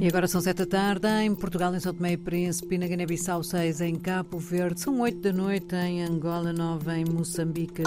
E agora são sete da tarde em Portugal, em São Tomé e Príncipe, na Guiné-Bissau 6 em Cabo Verde, são oito da noite em Angola 9 em Moçambique.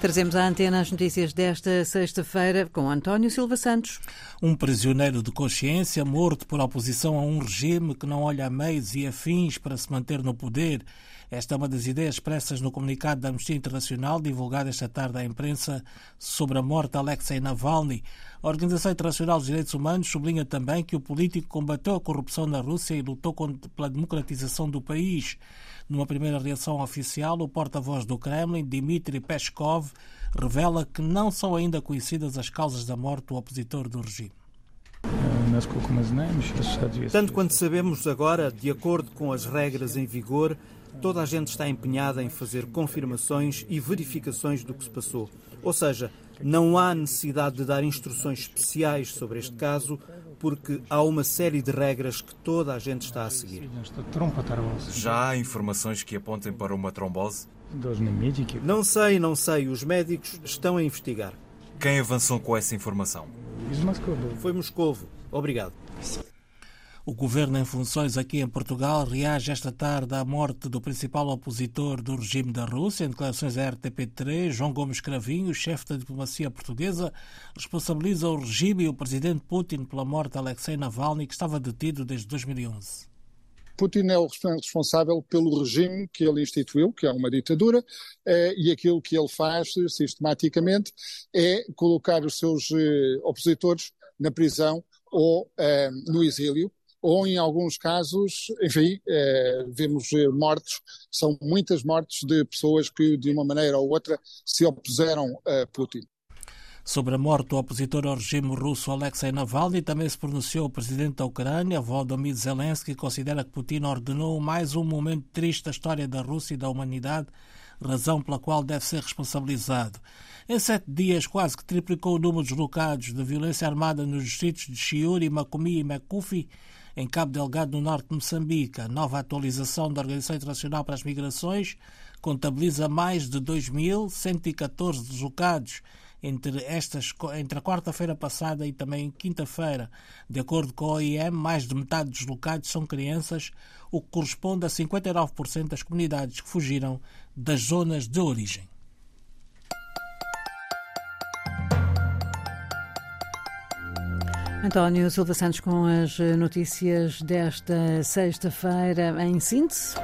Trazemos à antena as notícias desta sexta-feira com António Silva Santos. Um prisioneiro de consciência morto por oposição a um regime que não olha a meios e afins para se manter no poder. Esta é uma das ideias expressas no comunicado da Amnistia Internacional, divulgado esta tarde à imprensa, sobre a morte de Alexei Navalny. A Organização Internacional dos Direitos Humanos sublinha também que o político combateu a corrupção na Rússia e lutou pela democratização do país. Numa primeira reação oficial, o porta-voz do Kremlin, Dmitry Peskov, revela que não são ainda conhecidas as causas da morte do opositor do regime. Tanto quanto sabemos agora, de acordo com as regras em vigor, toda a gente está empenhada em fazer confirmações e verificações do que se passou. Ou seja, não há necessidade de dar instruções especiais sobre este caso, porque há uma série de regras que toda a gente está a seguir. Já há informações que apontem para uma trombose? Não sei, não sei. Os médicos estão a investigar. Quem avançou com essa informação? Foi Moscovo. Obrigado. O governo em funções aqui em Portugal reage esta tarde à morte do principal opositor do regime da Rússia. Em declarações à RTP3, João Gomes Cravinho, chefe da diplomacia portuguesa, responsabiliza o regime e o presidente Putin pela morte de Alexei Navalny, que estava detido desde 2011. Putin é o responsável pelo regime que ele instituiu, que é uma ditadura, eh, e aquilo que ele faz sistematicamente é colocar os seus eh, opositores na prisão ou eh, no exílio, ou em alguns casos, enfim, vemos mortes, são muitas mortes de pessoas que de uma maneira ou outra se opuseram a Putin. Sobre a morte do opositor ao regime russo Alexei Navalny, também se pronunciou o presidente da Ucrânia, Volodymyr Zelensky, que considera que Putin ordenou mais um momento triste da história da Rússia e da humanidade, razão pela qual deve ser responsabilizado. Em sete dias, quase que triplicou o número de deslocados de violência armada nos distritos de Chiuri, Macomia e Macufi, em Cabo Delgado, no norte de Moçambique. A nova atualização da Organização Internacional para as Migrações contabiliza mais de 2.114 deslocados entre, estas, entre a quarta-feira passada e também quinta-feira. De acordo com a OIM, mais de metade dos locados são crianças, o que corresponde a 59% das comunidades que fugiram das zonas de origem. António Silva Santos com as notícias desta sexta-feira em síntese.